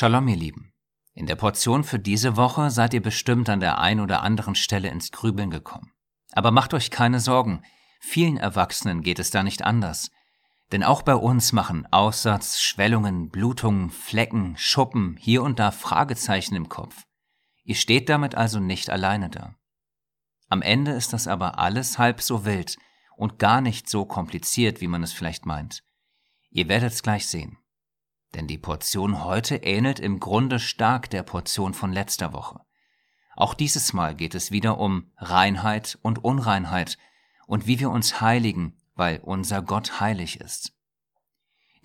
Shalom, ihr Lieben. In der Portion für diese Woche seid ihr bestimmt an der ein oder anderen Stelle ins Grübeln gekommen. Aber macht euch keine Sorgen, vielen Erwachsenen geht es da nicht anders. Denn auch bei uns machen Aussatz, Schwellungen, Blutungen, Flecken, Schuppen, hier und da Fragezeichen im Kopf. Ihr steht damit also nicht alleine da. Am Ende ist das aber alles halb so wild und gar nicht so kompliziert, wie man es vielleicht meint. Ihr werdet es gleich sehen. Denn die Portion heute ähnelt im Grunde stark der Portion von letzter Woche. Auch dieses Mal geht es wieder um Reinheit und Unreinheit und wie wir uns heiligen, weil unser Gott heilig ist.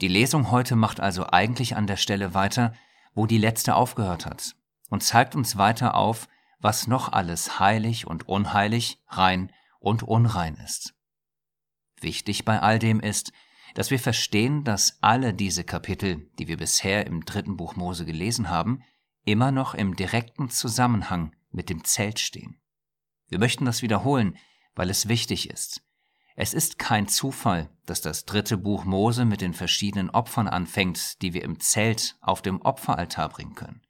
Die Lesung heute macht also eigentlich an der Stelle weiter, wo die letzte aufgehört hat, und zeigt uns weiter auf, was noch alles heilig und unheilig, rein und unrein ist. Wichtig bei all dem ist, dass wir verstehen, dass alle diese Kapitel, die wir bisher im dritten Buch Mose gelesen haben, immer noch im direkten Zusammenhang mit dem Zelt stehen. Wir möchten das wiederholen, weil es wichtig ist. Es ist kein Zufall, dass das dritte Buch Mose mit den verschiedenen Opfern anfängt, die wir im Zelt auf dem Opferaltar bringen können.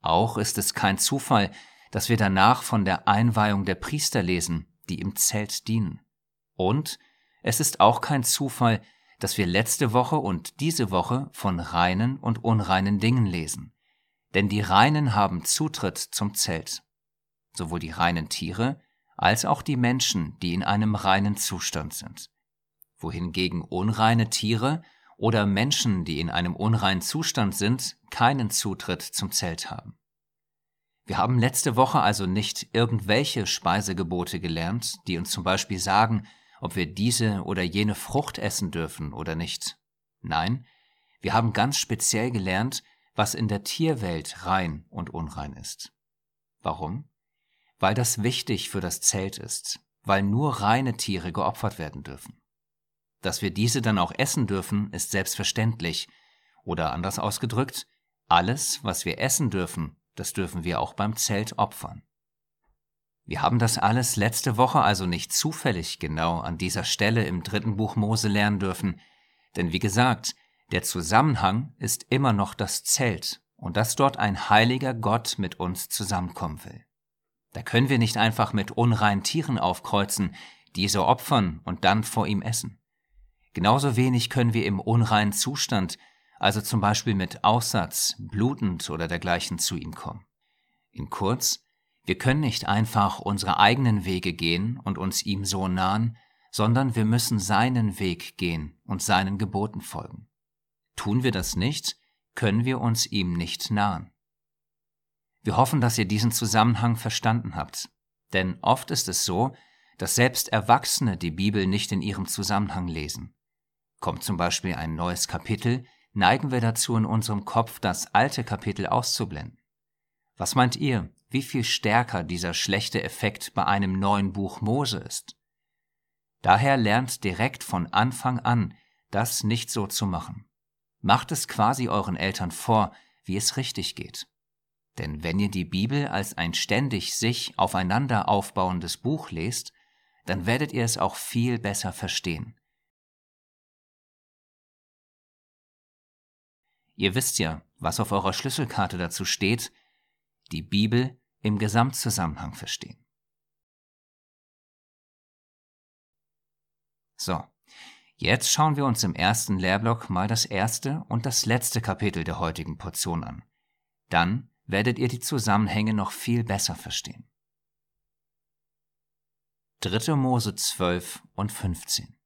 Auch ist es kein Zufall, dass wir danach von der Einweihung der Priester lesen, die im Zelt dienen. Und es ist auch kein Zufall, dass wir letzte Woche und diese Woche von reinen und unreinen Dingen lesen. Denn die Reinen haben Zutritt zum Zelt. Sowohl die reinen Tiere als auch die Menschen, die in einem reinen Zustand sind. Wohingegen unreine Tiere oder Menschen, die in einem unreinen Zustand sind, keinen Zutritt zum Zelt haben. Wir haben letzte Woche also nicht irgendwelche Speisegebote gelernt, die uns zum Beispiel sagen, ob wir diese oder jene Frucht essen dürfen oder nicht. Nein, wir haben ganz speziell gelernt, was in der Tierwelt rein und unrein ist. Warum? Weil das wichtig für das Zelt ist, weil nur reine Tiere geopfert werden dürfen. Dass wir diese dann auch essen dürfen, ist selbstverständlich, oder anders ausgedrückt, alles, was wir essen dürfen, das dürfen wir auch beim Zelt opfern. Wir haben das alles letzte Woche also nicht zufällig genau an dieser Stelle im dritten Buch Mose lernen dürfen, denn wie gesagt, der Zusammenhang ist immer noch das Zelt und dass dort ein heiliger Gott mit uns zusammenkommen will. Da können wir nicht einfach mit unreinen Tieren aufkreuzen, diese opfern und dann vor ihm essen. Genauso wenig können wir im unreinen Zustand, also zum Beispiel mit Aussatz, blutend oder dergleichen zu ihm kommen. In kurz, wir können nicht einfach unsere eigenen Wege gehen und uns ihm so nahen, sondern wir müssen seinen Weg gehen und seinen Geboten folgen. Tun wir das nicht, können wir uns ihm nicht nahen. Wir hoffen, dass ihr diesen Zusammenhang verstanden habt, denn oft ist es so, dass selbst Erwachsene die Bibel nicht in ihrem Zusammenhang lesen. Kommt zum Beispiel ein neues Kapitel, neigen wir dazu in unserem Kopf das alte Kapitel auszublenden. Was meint ihr, wie viel stärker dieser schlechte Effekt bei einem neuen Buch Mose ist. Daher lernt direkt von Anfang an, das nicht so zu machen. Macht es quasi euren Eltern vor, wie es richtig geht. Denn wenn ihr die Bibel als ein ständig sich aufeinander aufbauendes Buch lest, dann werdet ihr es auch viel besser verstehen. Ihr wisst ja, was auf eurer Schlüsselkarte dazu steht, die Bibel im Gesamtzusammenhang verstehen. So, jetzt schauen wir uns im ersten Lehrblock mal das erste und das letzte Kapitel der heutigen Portion an. Dann werdet ihr die Zusammenhänge noch viel besser verstehen. 3. Mose 12 und 15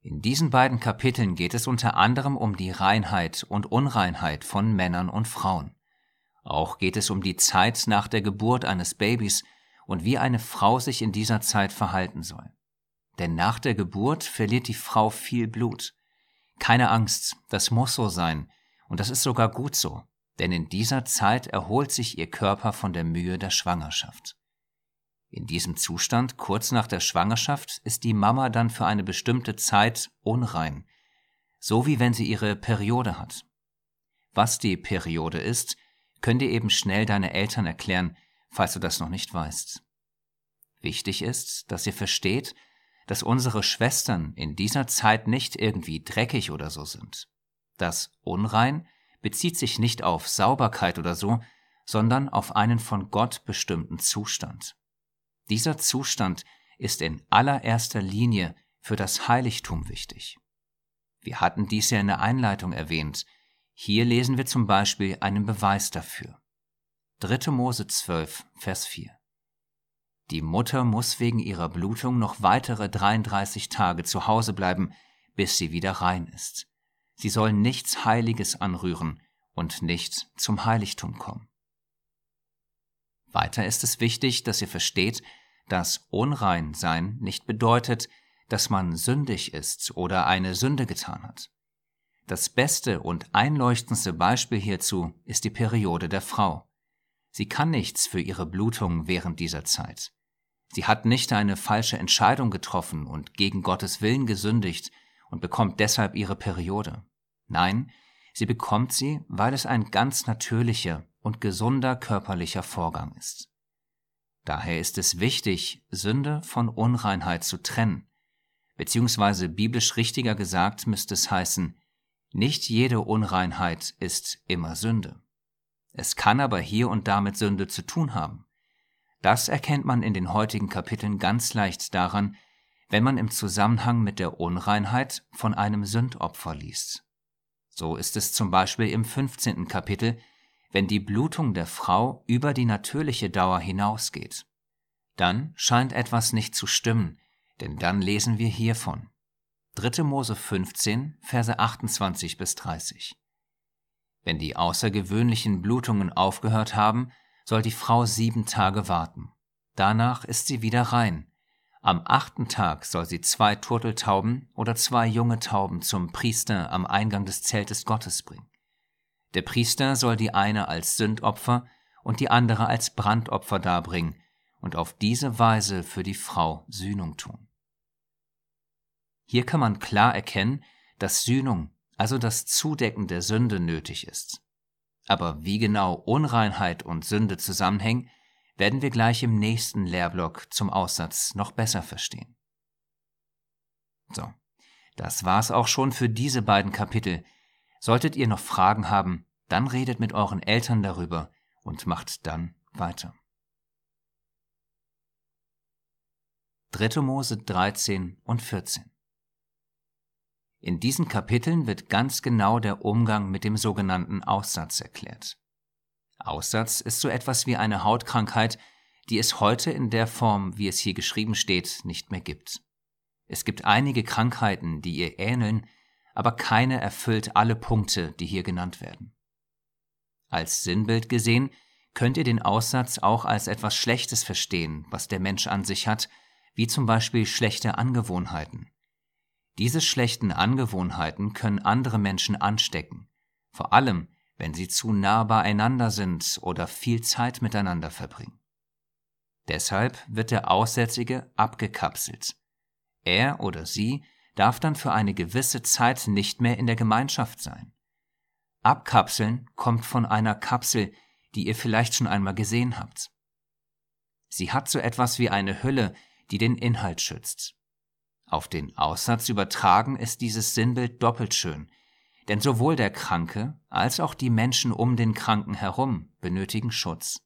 In diesen beiden Kapiteln geht es unter anderem um die Reinheit und Unreinheit von Männern und Frauen. Auch geht es um die Zeit nach der Geburt eines Babys und wie eine Frau sich in dieser Zeit verhalten soll. Denn nach der Geburt verliert die Frau viel Blut. Keine Angst, das muss so sein, und das ist sogar gut so, denn in dieser Zeit erholt sich ihr Körper von der Mühe der Schwangerschaft. In diesem Zustand, kurz nach der Schwangerschaft, ist die Mama dann für eine bestimmte Zeit unrein, so wie wenn sie ihre Periode hat. Was die Periode ist, können dir eben schnell deine Eltern erklären, falls du das noch nicht weißt. Wichtig ist, dass ihr versteht, dass unsere Schwestern in dieser Zeit nicht irgendwie dreckig oder so sind. Das unrein bezieht sich nicht auf Sauberkeit oder so, sondern auf einen von Gott bestimmten Zustand. Dieser Zustand ist in allererster Linie für das Heiligtum wichtig. Wir hatten dies ja in der Einleitung erwähnt. Hier lesen wir zum Beispiel einen Beweis dafür. 3. Mose 12, Vers 4. Die Mutter muss wegen ihrer Blutung noch weitere 33 Tage zu Hause bleiben, bis sie wieder rein ist. Sie soll nichts Heiliges anrühren und nicht zum Heiligtum kommen. Weiter ist es wichtig, dass ihr versteht, dass Unreinsein nicht bedeutet, dass man sündig ist oder eine Sünde getan hat. Das beste und einleuchtendste Beispiel hierzu ist die Periode der Frau. Sie kann nichts für ihre Blutung während dieser Zeit. Sie hat nicht eine falsche Entscheidung getroffen und gegen Gottes Willen gesündigt und bekommt deshalb ihre Periode. Nein, sie bekommt sie, weil es ein ganz natürlicher und gesunder körperlicher Vorgang ist. Daher ist es wichtig, Sünde von Unreinheit zu trennen, beziehungsweise biblisch richtiger gesagt müsste es heißen, nicht jede Unreinheit ist immer Sünde. Es kann aber hier und da mit Sünde zu tun haben. Das erkennt man in den heutigen Kapiteln ganz leicht daran, wenn man im Zusammenhang mit der Unreinheit von einem Sündopfer liest. So ist es zum Beispiel im 15. Kapitel, wenn die Blutung der Frau über die natürliche Dauer hinausgeht. Dann scheint etwas nicht zu stimmen, denn dann lesen wir hiervon. 3. Mose 15, Verse 28 bis 30. Wenn die außergewöhnlichen Blutungen aufgehört haben, soll die Frau sieben Tage warten. Danach ist sie wieder rein. Am achten Tag soll sie zwei Turteltauben oder zwei junge Tauben zum Priester am Eingang des Zeltes Gottes bringen. Der Priester soll die eine als Sündopfer und die andere als Brandopfer darbringen und auf diese Weise für die Frau Sühnung tun. Hier kann man klar erkennen, dass Sühnung, also das Zudecken der Sünde, nötig ist. Aber wie genau Unreinheit und Sünde zusammenhängen, werden wir gleich im nächsten Lehrblock zum Aussatz noch besser verstehen. So, das war's auch schon für diese beiden Kapitel, Solltet ihr noch Fragen haben, dann redet mit euren Eltern darüber und macht dann weiter. 3. Mose 13 und 14 In diesen Kapiteln wird ganz genau der Umgang mit dem sogenannten Aussatz erklärt. Aussatz ist so etwas wie eine Hautkrankheit, die es heute in der Form, wie es hier geschrieben steht, nicht mehr gibt. Es gibt einige Krankheiten, die ihr ähneln, aber keine erfüllt alle Punkte, die hier genannt werden. Als Sinnbild gesehen könnt ihr den Aussatz auch als etwas Schlechtes verstehen, was der Mensch an sich hat, wie zum Beispiel schlechte Angewohnheiten. Diese schlechten Angewohnheiten können andere Menschen anstecken, vor allem wenn sie zu nah beieinander sind oder viel Zeit miteinander verbringen. Deshalb wird der Aussätzige abgekapselt. Er oder sie darf dann für eine gewisse Zeit nicht mehr in der Gemeinschaft sein. Abkapseln kommt von einer Kapsel, die ihr vielleicht schon einmal gesehen habt. Sie hat so etwas wie eine Hülle, die den Inhalt schützt. Auf den Aussatz übertragen ist dieses Sinnbild doppelt schön, denn sowohl der Kranke als auch die Menschen um den Kranken herum benötigen Schutz.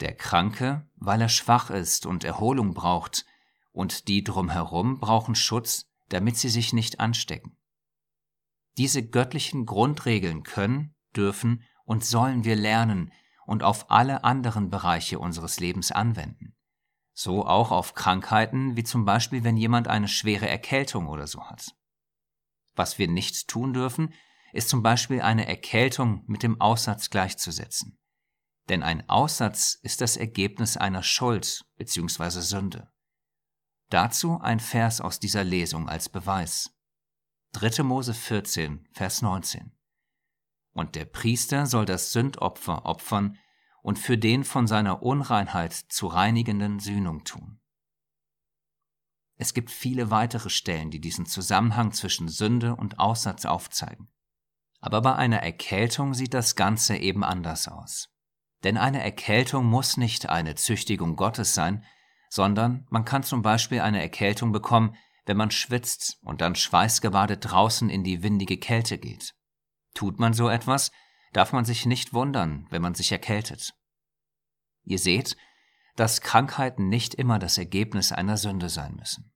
Der Kranke, weil er schwach ist und Erholung braucht, und die drumherum brauchen Schutz, damit sie sich nicht anstecken. Diese göttlichen Grundregeln können, dürfen und sollen wir lernen und auf alle anderen Bereiche unseres Lebens anwenden. So auch auf Krankheiten, wie zum Beispiel, wenn jemand eine schwere Erkältung oder so hat. Was wir nicht tun dürfen, ist zum Beispiel eine Erkältung mit dem Aussatz gleichzusetzen. Denn ein Aussatz ist das Ergebnis einer Schuld bzw. Sünde. Dazu ein Vers aus dieser Lesung als Beweis. 3. Mose 14, Vers 19. Und der Priester soll das Sündopfer opfern und für den von seiner Unreinheit zu reinigenden Sühnung tun. Es gibt viele weitere Stellen, die diesen Zusammenhang zwischen Sünde und Aussatz aufzeigen. Aber bei einer Erkältung sieht das Ganze eben anders aus. Denn eine Erkältung muss nicht eine Züchtigung Gottes sein, sondern man kann zum Beispiel eine Erkältung bekommen, wenn man schwitzt und dann schweißgebadet draußen in die windige Kälte geht. Tut man so etwas, darf man sich nicht wundern, wenn man sich erkältet. Ihr seht, dass Krankheiten nicht immer das Ergebnis einer Sünde sein müssen.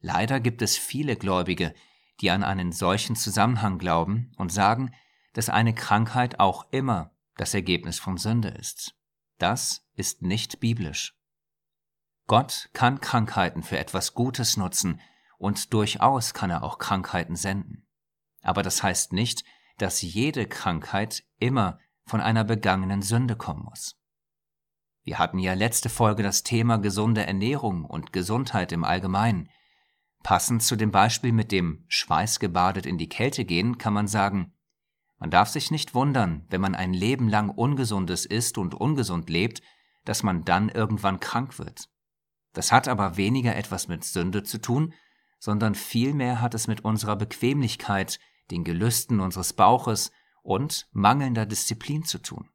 Leider gibt es viele Gläubige, die an einen solchen Zusammenhang glauben und sagen, dass eine Krankheit auch immer das Ergebnis von Sünde ist. Das ist nicht biblisch. Gott kann Krankheiten für etwas Gutes nutzen und durchaus kann er auch Krankheiten senden. Aber das heißt nicht, dass jede Krankheit immer von einer begangenen Sünde kommen muss. Wir hatten ja letzte Folge das Thema gesunde Ernährung und Gesundheit im Allgemeinen. Passend zu dem Beispiel mit dem schweißgebadet in die Kälte gehen, kann man sagen, man darf sich nicht wundern, wenn man ein Leben lang Ungesundes isst und ungesund lebt, dass man dann irgendwann krank wird. Das hat aber weniger etwas mit Sünde zu tun, sondern vielmehr hat es mit unserer Bequemlichkeit, den Gelüsten unseres Bauches und mangelnder Disziplin zu tun.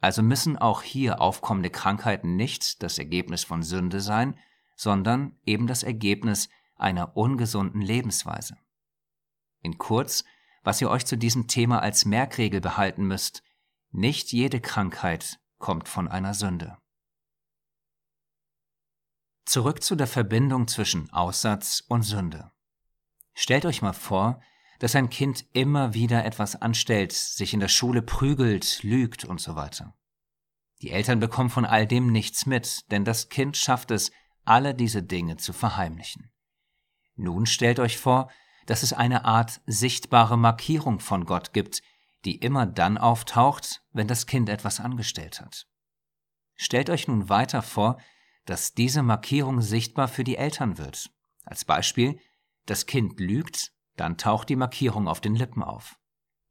Also müssen auch hier aufkommende Krankheiten nicht das Ergebnis von Sünde sein, sondern eben das Ergebnis einer ungesunden Lebensweise. In kurz, was ihr euch zu diesem Thema als Merkregel behalten müsst, nicht jede Krankheit kommt von einer Sünde. Zurück zu der Verbindung zwischen Aussatz und Sünde. Stellt euch mal vor, dass ein Kind immer wieder etwas anstellt, sich in der Schule prügelt, lügt und so weiter. Die Eltern bekommen von all dem nichts mit, denn das Kind schafft es, alle diese Dinge zu verheimlichen. Nun stellt euch vor, dass es eine Art sichtbare Markierung von Gott gibt, die immer dann auftaucht, wenn das Kind etwas angestellt hat. Stellt euch nun weiter vor, dass diese Markierung sichtbar für die Eltern wird. Als Beispiel, das Kind lügt, dann taucht die Markierung auf den Lippen auf.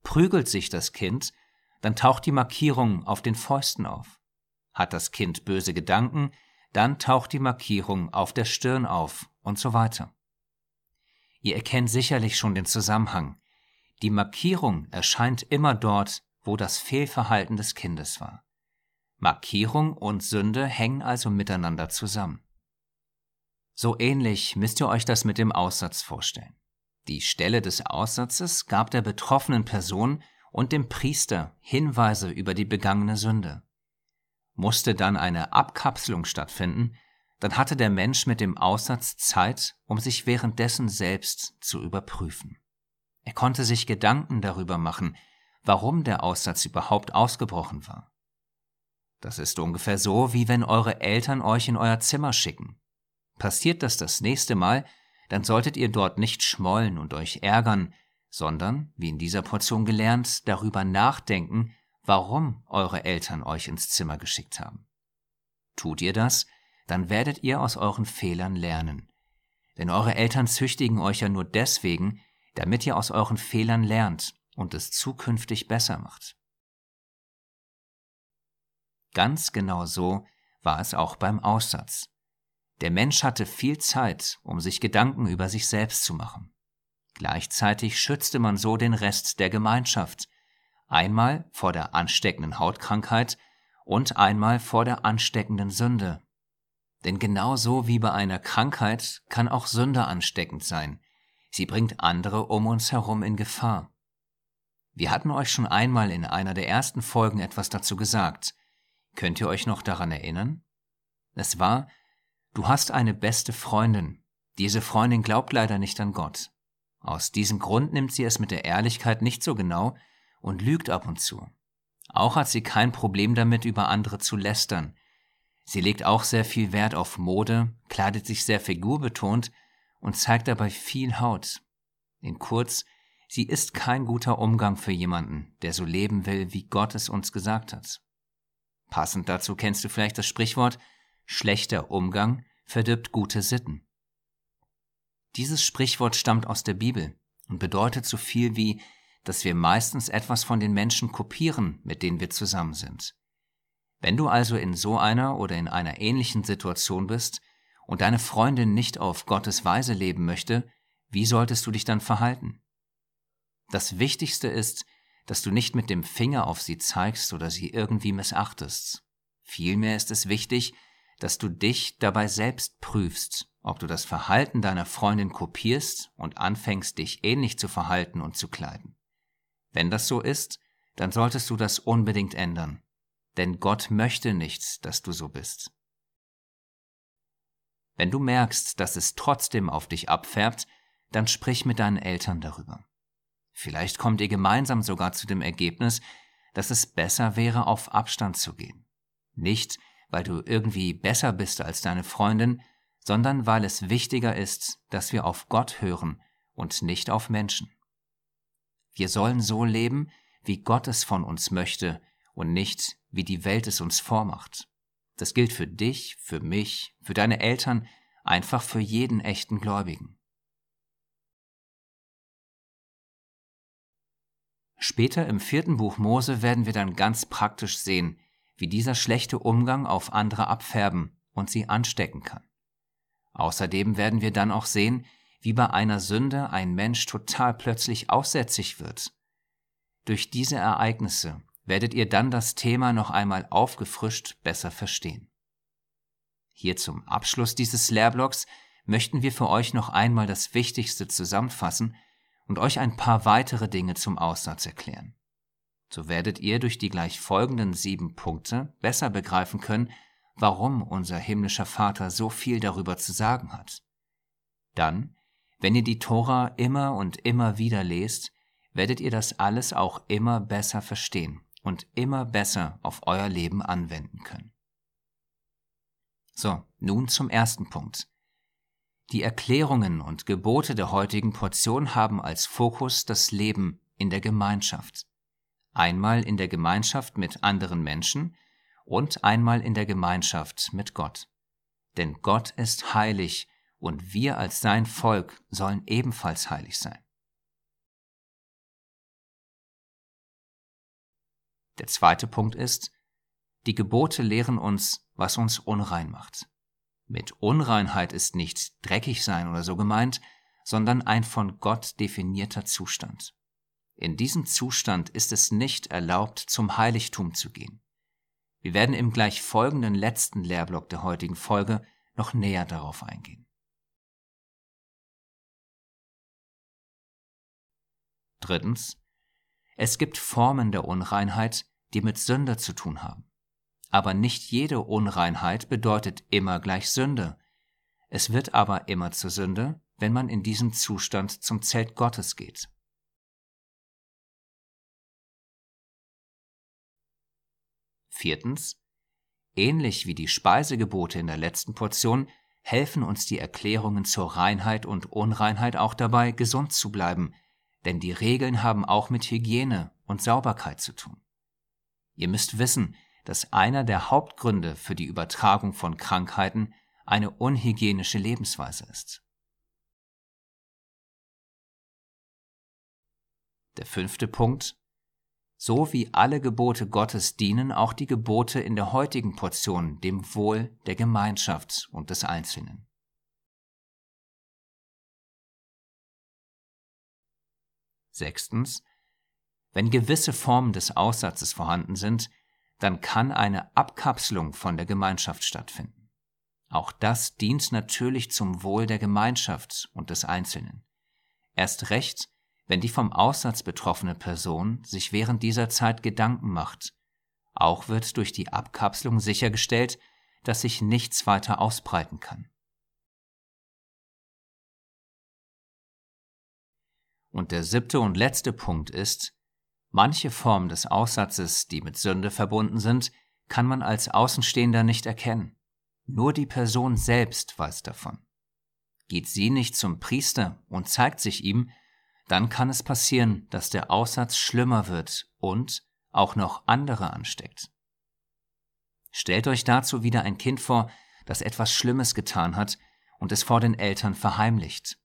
Prügelt sich das Kind, dann taucht die Markierung auf den Fäusten auf. Hat das Kind böse Gedanken, dann taucht die Markierung auf der Stirn auf und so weiter. Ihr erkennt sicherlich schon den Zusammenhang. Die Markierung erscheint immer dort, wo das Fehlverhalten des Kindes war. Markierung und Sünde hängen also miteinander zusammen. So ähnlich müsst ihr euch das mit dem Aussatz vorstellen. Die Stelle des Aussatzes gab der betroffenen Person und dem Priester Hinweise über die begangene Sünde. Musste dann eine Abkapselung stattfinden, dann hatte der Mensch mit dem Aussatz Zeit, um sich währenddessen selbst zu überprüfen. Er konnte sich Gedanken darüber machen, warum der Aussatz überhaupt ausgebrochen war. Das ist ungefähr so, wie wenn eure Eltern euch in euer Zimmer schicken. Passiert das das nächste Mal, dann solltet ihr dort nicht schmollen und euch ärgern, sondern, wie in dieser Portion gelernt, darüber nachdenken, warum eure Eltern euch ins Zimmer geschickt haben. Tut ihr das, dann werdet ihr aus euren Fehlern lernen. Denn eure Eltern züchtigen euch ja nur deswegen, damit ihr aus euren Fehlern lernt und es zukünftig besser macht. Ganz genau so war es auch beim Aussatz. Der Mensch hatte viel Zeit, um sich Gedanken über sich selbst zu machen. Gleichzeitig schützte man so den Rest der Gemeinschaft, einmal vor der ansteckenden Hautkrankheit und einmal vor der ansteckenden Sünde. Denn genauso wie bei einer Krankheit kann auch Sünde ansteckend sein. Sie bringt andere um uns herum in Gefahr. Wir hatten euch schon einmal in einer der ersten Folgen etwas dazu gesagt. Könnt ihr euch noch daran erinnern? Es war, Du hast eine beste Freundin. Diese Freundin glaubt leider nicht an Gott. Aus diesem Grund nimmt sie es mit der Ehrlichkeit nicht so genau und lügt ab und zu. Auch hat sie kein Problem damit, über andere zu lästern. Sie legt auch sehr viel Wert auf Mode, kleidet sich sehr figurbetont und zeigt dabei viel Haut. In kurz, sie ist kein guter Umgang für jemanden, der so leben will, wie Gott es uns gesagt hat. Passend dazu kennst du vielleicht das Sprichwort, Schlechter Umgang verdirbt gute Sitten. Dieses Sprichwort stammt aus der Bibel und bedeutet so viel wie, dass wir meistens etwas von den Menschen kopieren, mit denen wir zusammen sind. Wenn du also in so einer oder in einer ähnlichen Situation bist und deine Freundin nicht auf Gottes Weise leben möchte, wie solltest du dich dann verhalten? Das Wichtigste ist, dass du nicht mit dem Finger auf sie zeigst oder sie irgendwie missachtest. Vielmehr ist es wichtig, dass du dich dabei selbst prüfst, ob du das Verhalten deiner Freundin kopierst und anfängst, dich ähnlich zu verhalten und zu kleiden. Wenn das so ist, dann solltest du das unbedingt ändern, denn Gott möchte nicht, dass du so bist. Wenn du merkst, dass es trotzdem auf dich abfärbt, dann sprich mit deinen Eltern darüber. Vielleicht kommt ihr gemeinsam sogar zu dem Ergebnis, dass es besser wäre, auf Abstand zu gehen. Nicht, weil du irgendwie besser bist als deine Freundin, sondern weil es wichtiger ist, dass wir auf Gott hören und nicht auf Menschen. Wir sollen so leben, wie Gott es von uns möchte und nicht, wie die Welt es uns vormacht. Das gilt für dich, für mich, für deine Eltern, einfach für jeden echten Gläubigen. Später im vierten Buch Mose werden wir dann ganz praktisch sehen, wie dieser schlechte Umgang auf andere abfärben und sie anstecken kann. Außerdem werden wir dann auch sehen, wie bei einer Sünde ein Mensch total plötzlich aussätzig wird. Durch diese Ereignisse werdet ihr dann das Thema noch einmal aufgefrischt besser verstehen. Hier zum Abschluss dieses Lehrblocks möchten wir für euch noch einmal das Wichtigste zusammenfassen und euch ein paar weitere Dinge zum Aussatz erklären. So werdet ihr durch die gleich folgenden sieben Punkte besser begreifen können, warum unser himmlischer Vater so viel darüber zu sagen hat. Dann, wenn ihr die Tora immer und immer wieder lest, werdet ihr das alles auch immer besser verstehen und immer besser auf euer Leben anwenden können. So, nun zum ersten Punkt. Die Erklärungen und Gebote der heutigen Portion haben als Fokus das Leben in der Gemeinschaft. Einmal in der Gemeinschaft mit anderen Menschen und einmal in der Gemeinschaft mit Gott. Denn Gott ist heilig und wir als sein Volk sollen ebenfalls heilig sein. Der zweite Punkt ist, die Gebote lehren uns, was uns unrein macht. Mit Unreinheit ist nicht dreckig sein oder so gemeint, sondern ein von Gott definierter Zustand. In diesem Zustand ist es nicht erlaubt, zum Heiligtum zu gehen. Wir werden im gleich folgenden letzten Lehrblock der heutigen Folge noch näher darauf eingehen. Drittens. Es gibt Formen der Unreinheit, die mit Sünde zu tun haben. Aber nicht jede Unreinheit bedeutet immer gleich Sünde. Es wird aber immer zur Sünde, wenn man in diesem Zustand zum Zelt Gottes geht. Viertens. Ähnlich wie die Speisegebote in der letzten Portion helfen uns die Erklärungen zur Reinheit und Unreinheit auch dabei, gesund zu bleiben, denn die Regeln haben auch mit Hygiene und Sauberkeit zu tun. Ihr müsst wissen, dass einer der Hauptgründe für die Übertragung von Krankheiten eine unhygienische Lebensweise ist. Der fünfte Punkt. So wie alle Gebote Gottes dienen auch die Gebote in der heutigen Portion dem Wohl der Gemeinschaft und des Einzelnen. Sechstens. Wenn gewisse Formen des Aussatzes vorhanden sind, dann kann eine Abkapselung von der Gemeinschaft stattfinden. Auch das dient natürlich zum Wohl der Gemeinschaft und des Einzelnen. Erst recht, wenn die vom Aussatz betroffene Person sich während dieser Zeit Gedanken macht. Auch wird durch die Abkapselung sichergestellt, dass sich nichts weiter ausbreiten kann. Und der siebte und letzte Punkt ist, Manche Formen des Aussatzes, die mit Sünde verbunden sind, kann man als Außenstehender nicht erkennen. Nur die Person selbst weiß davon. Geht sie nicht zum Priester und zeigt sich ihm, dann kann es passieren, dass der Aussatz schlimmer wird und auch noch andere ansteckt. Stellt euch dazu wieder ein Kind vor, das etwas Schlimmes getan hat und es vor den Eltern verheimlicht.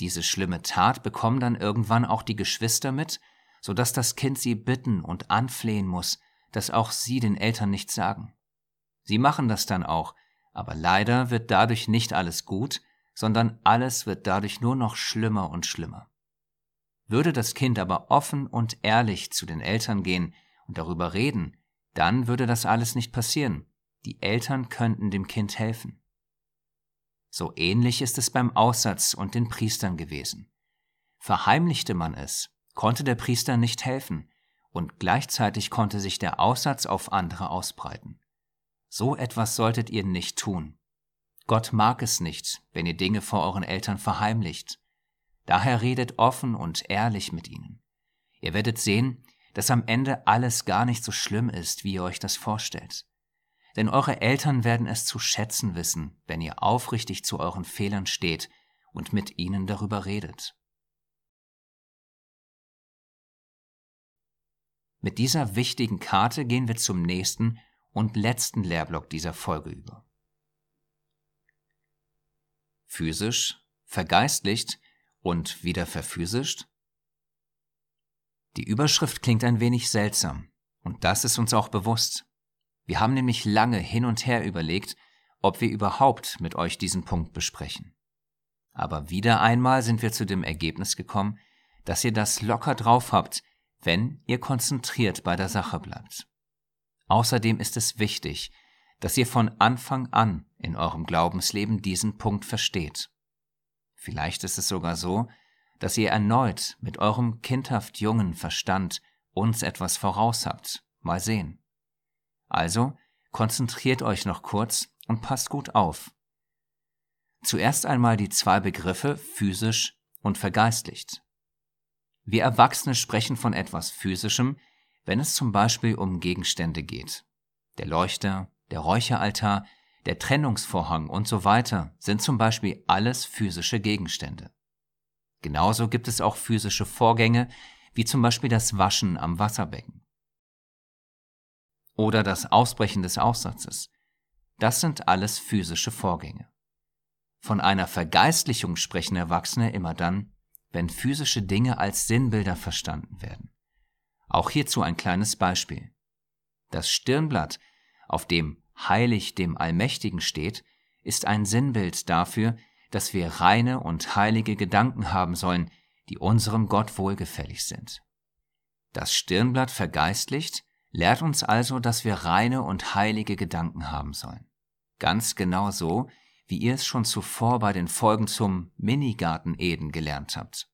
Diese schlimme Tat bekommen dann irgendwann auch die Geschwister mit so dass das Kind sie bitten und anflehen muss, dass auch sie den Eltern nichts sagen. Sie machen das dann auch, aber leider wird dadurch nicht alles gut, sondern alles wird dadurch nur noch schlimmer und schlimmer. Würde das Kind aber offen und ehrlich zu den Eltern gehen und darüber reden, dann würde das alles nicht passieren. Die Eltern könnten dem Kind helfen. So ähnlich ist es beim Aussatz und den Priestern gewesen. Verheimlichte man es, konnte der Priester nicht helfen, und gleichzeitig konnte sich der Aussatz auf andere ausbreiten. So etwas solltet ihr nicht tun. Gott mag es nicht, wenn ihr Dinge vor euren Eltern verheimlicht. Daher redet offen und ehrlich mit ihnen. Ihr werdet sehen, dass am Ende alles gar nicht so schlimm ist, wie ihr euch das vorstellt. Denn eure Eltern werden es zu schätzen wissen, wenn ihr aufrichtig zu euren Fehlern steht und mit ihnen darüber redet. Mit dieser wichtigen Karte gehen wir zum nächsten und letzten Lehrblock dieser Folge über. Physisch, vergeistlicht und wieder verphysischt? Die Überschrift klingt ein wenig seltsam, und das ist uns auch bewusst. Wir haben nämlich lange hin und her überlegt, ob wir überhaupt mit euch diesen Punkt besprechen. Aber wieder einmal sind wir zu dem Ergebnis gekommen, dass ihr das locker drauf habt, wenn ihr konzentriert bei der Sache bleibt. Außerdem ist es wichtig, dass ihr von Anfang an in eurem Glaubensleben diesen Punkt versteht. Vielleicht ist es sogar so, dass ihr erneut mit eurem kindhaft jungen Verstand uns etwas voraus habt. Mal sehen. Also konzentriert euch noch kurz und passt gut auf. Zuerst einmal die zwei Begriffe physisch und vergeistlicht. Wir Erwachsene sprechen von etwas Physischem, wenn es zum Beispiel um Gegenstände geht. Der Leuchter, der Räucheraltar, der Trennungsvorhang und so weiter sind zum Beispiel alles physische Gegenstände. Genauso gibt es auch physische Vorgänge, wie zum Beispiel das Waschen am Wasserbecken. Oder das Ausbrechen des Aussatzes. Das sind alles physische Vorgänge. Von einer Vergeistlichung sprechen Erwachsene immer dann, wenn physische Dinge als Sinnbilder verstanden werden. Auch hierzu ein kleines Beispiel. Das Stirnblatt, auf dem heilig dem Allmächtigen steht, ist ein Sinnbild dafür, dass wir reine und heilige Gedanken haben sollen, die unserem Gott wohlgefällig sind. Das Stirnblatt vergeistlicht, lehrt uns also, dass wir reine und heilige Gedanken haben sollen. Ganz genau so, wie ihr es schon zuvor bei den Folgen zum Minigarten Eden gelernt habt.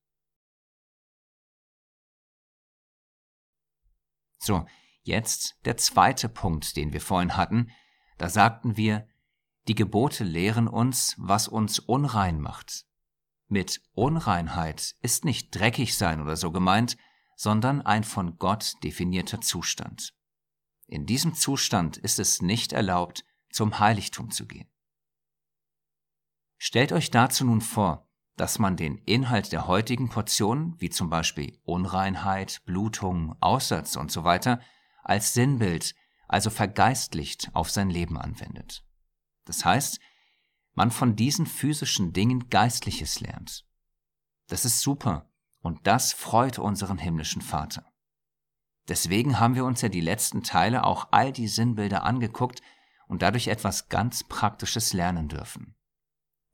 So, jetzt der zweite Punkt, den wir vorhin hatten. Da sagten wir, die Gebote lehren uns, was uns unrein macht. Mit Unreinheit ist nicht dreckig sein oder so gemeint, sondern ein von Gott definierter Zustand. In diesem Zustand ist es nicht erlaubt, zum Heiligtum zu gehen. Stellt euch dazu nun vor, dass man den Inhalt der heutigen Portion, wie zum Beispiel Unreinheit, Blutung, Aussatz und so weiter, als Sinnbild, also vergeistlicht auf sein Leben anwendet. Das heißt, man von diesen physischen Dingen Geistliches lernt. Das ist super und das freut unseren himmlischen Vater. Deswegen haben wir uns ja die letzten Teile auch all die Sinnbilder angeguckt und dadurch etwas ganz Praktisches lernen dürfen.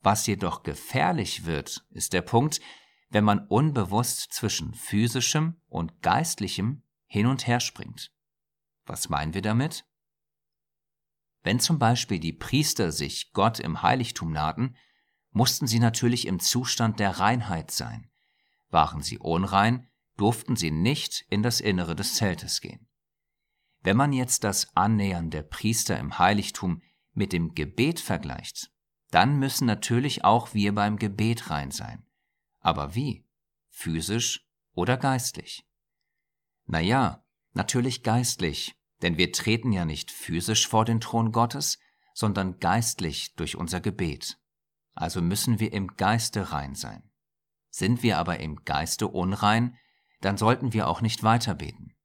Was jedoch gefährlich wird, ist der Punkt, wenn man unbewusst zwischen physischem und geistlichem hin und her springt. Was meinen wir damit? Wenn zum Beispiel die Priester sich Gott im Heiligtum nahten, mussten sie natürlich im Zustand der Reinheit sein. Waren sie unrein, durften sie nicht in das Innere des Zeltes gehen. Wenn man jetzt das Annähern der Priester im Heiligtum mit dem Gebet vergleicht, dann müssen natürlich auch wir beim Gebet rein sein. Aber wie? Physisch oder geistlich? Naja, natürlich geistlich, denn wir treten ja nicht physisch vor den Thron Gottes, sondern geistlich durch unser Gebet. Also müssen wir im Geiste rein sein. Sind wir aber im Geiste unrein, dann sollten wir auch nicht weiter beten.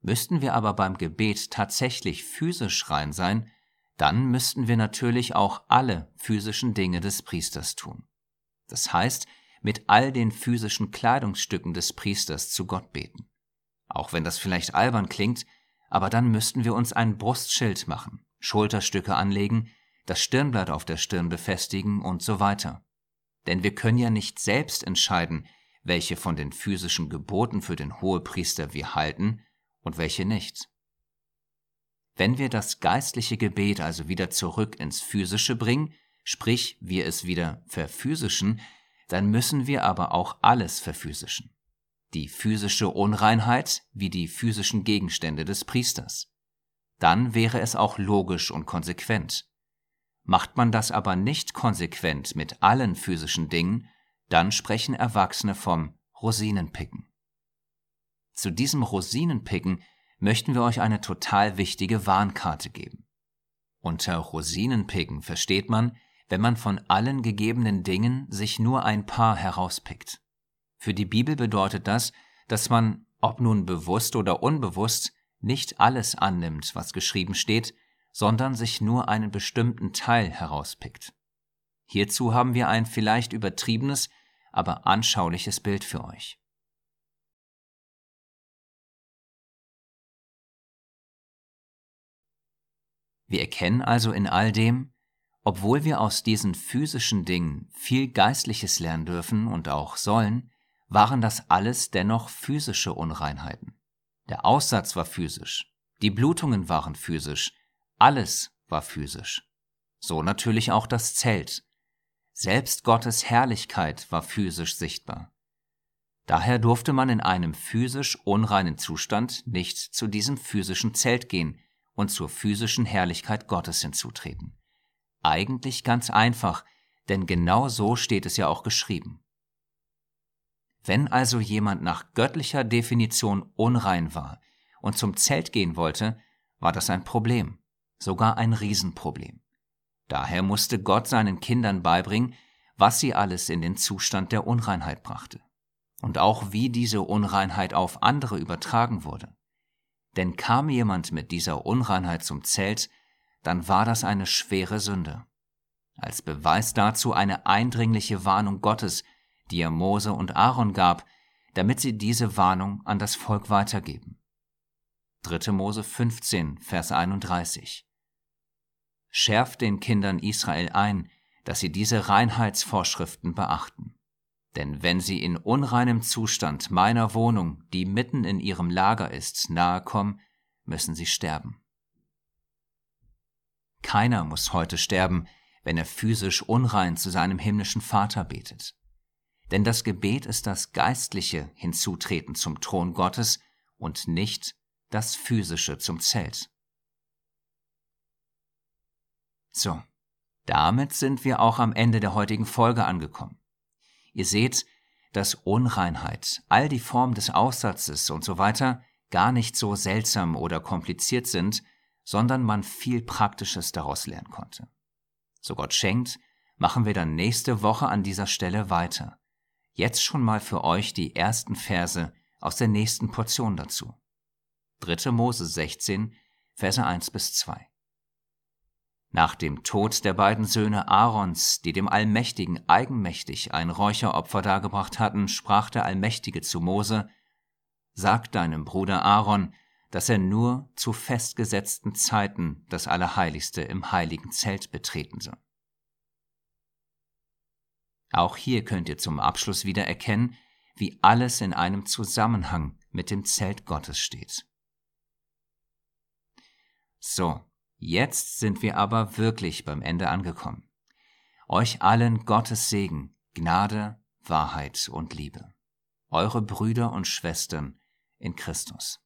Müssten wir aber beim Gebet tatsächlich physisch rein sein, dann müssten wir natürlich auch alle physischen Dinge des Priesters tun. Das heißt, mit all den physischen Kleidungsstücken des Priesters zu Gott beten. Auch wenn das vielleicht albern klingt, aber dann müssten wir uns ein Brustschild machen, Schulterstücke anlegen, das Stirnblatt auf der Stirn befestigen und so weiter. Denn wir können ja nicht selbst entscheiden, welche von den physischen Geboten für den Hohepriester wir halten und welche nicht. Wenn wir das geistliche Gebet also wieder zurück ins Physische bringen, sprich wir es wieder verphysischen, dann müssen wir aber auch alles verphysischen. Die physische Unreinheit wie die physischen Gegenstände des Priesters. Dann wäre es auch logisch und konsequent. Macht man das aber nicht konsequent mit allen physischen Dingen, dann sprechen Erwachsene vom Rosinenpicken. Zu diesem Rosinenpicken möchten wir euch eine total wichtige Warnkarte geben. Unter Rosinenpicken versteht man, wenn man von allen gegebenen Dingen sich nur ein paar herauspickt. Für die Bibel bedeutet das, dass man, ob nun bewusst oder unbewusst, nicht alles annimmt, was geschrieben steht, sondern sich nur einen bestimmten Teil herauspickt. Hierzu haben wir ein vielleicht übertriebenes, aber anschauliches Bild für euch. Wir erkennen also in all dem, obwohl wir aus diesen physischen Dingen viel Geistliches lernen dürfen und auch sollen, waren das alles dennoch physische Unreinheiten. Der Aussatz war physisch, die Blutungen waren physisch, alles war physisch. So natürlich auch das Zelt. Selbst Gottes Herrlichkeit war physisch sichtbar. Daher durfte man in einem physisch unreinen Zustand nicht zu diesem physischen Zelt gehen und zur physischen Herrlichkeit Gottes hinzutreten. Eigentlich ganz einfach, denn genau so steht es ja auch geschrieben. Wenn also jemand nach göttlicher Definition unrein war und zum Zelt gehen wollte, war das ein Problem, sogar ein Riesenproblem. Daher musste Gott seinen Kindern beibringen, was sie alles in den Zustand der Unreinheit brachte und auch wie diese Unreinheit auf andere übertragen wurde. Denn kam jemand mit dieser Unreinheit zum Zelt, dann war das eine schwere Sünde. Als Beweis dazu eine eindringliche Warnung Gottes, die er Mose und Aaron gab, damit sie diese Warnung an das Volk weitergeben. 3. Mose 15, Vers 31. Schärft den Kindern Israel ein, dass sie diese Reinheitsvorschriften beachten. Denn wenn sie in unreinem Zustand meiner Wohnung, die mitten in ihrem Lager ist, nahe kommen, müssen sie sterben. Keiner muss heute sterben, wenn er physisch unrein zu seinem himmlischen Vater betet denn das Gebet ist das geistliche Hinzutreten zum Thron Gottes und nicht das physische zum Zelt. So, damit sind wir auch am Ende der heutigen Folge angekommen. Ihr seht, dass Unreinheit, all die Formen des Aussatzes und so weiter gar nicht so seltsam oder kompliziert sind, sondern man viel Praktisches daraus lernen konnte. So Gott schenkt, machen wir dann nächste Woche an dieser Stelle weiter jetzt schon mal für euch die ersten Verse aus der nächsten Portion dazu. 3. Mose 16, Verse 1 bis 2. Nach dem Tod der beiden Söhne Aarons, die dem Allmächtigen eigenmächtig ein Räucheropfer dargebracht hatten, sprach der Allmächtige zu Mose, Sag deinem Bruder Aaron, dass er nur zu festgesetzten Zeiten das Allerheiligste im heiligen Zelt betreten soll. Auch hier könnt ihr zum Abschluss wieder erkennen, wie alles in einem Zusammenhang mit dem Zelt Gottes steht. So, jetzt sind wir aber wirklich beim Ende angekommen. Euch allen Gottes Segen, Gnade, Wahrheit und Liebe. Eure Brüder und Schwestern in Christus.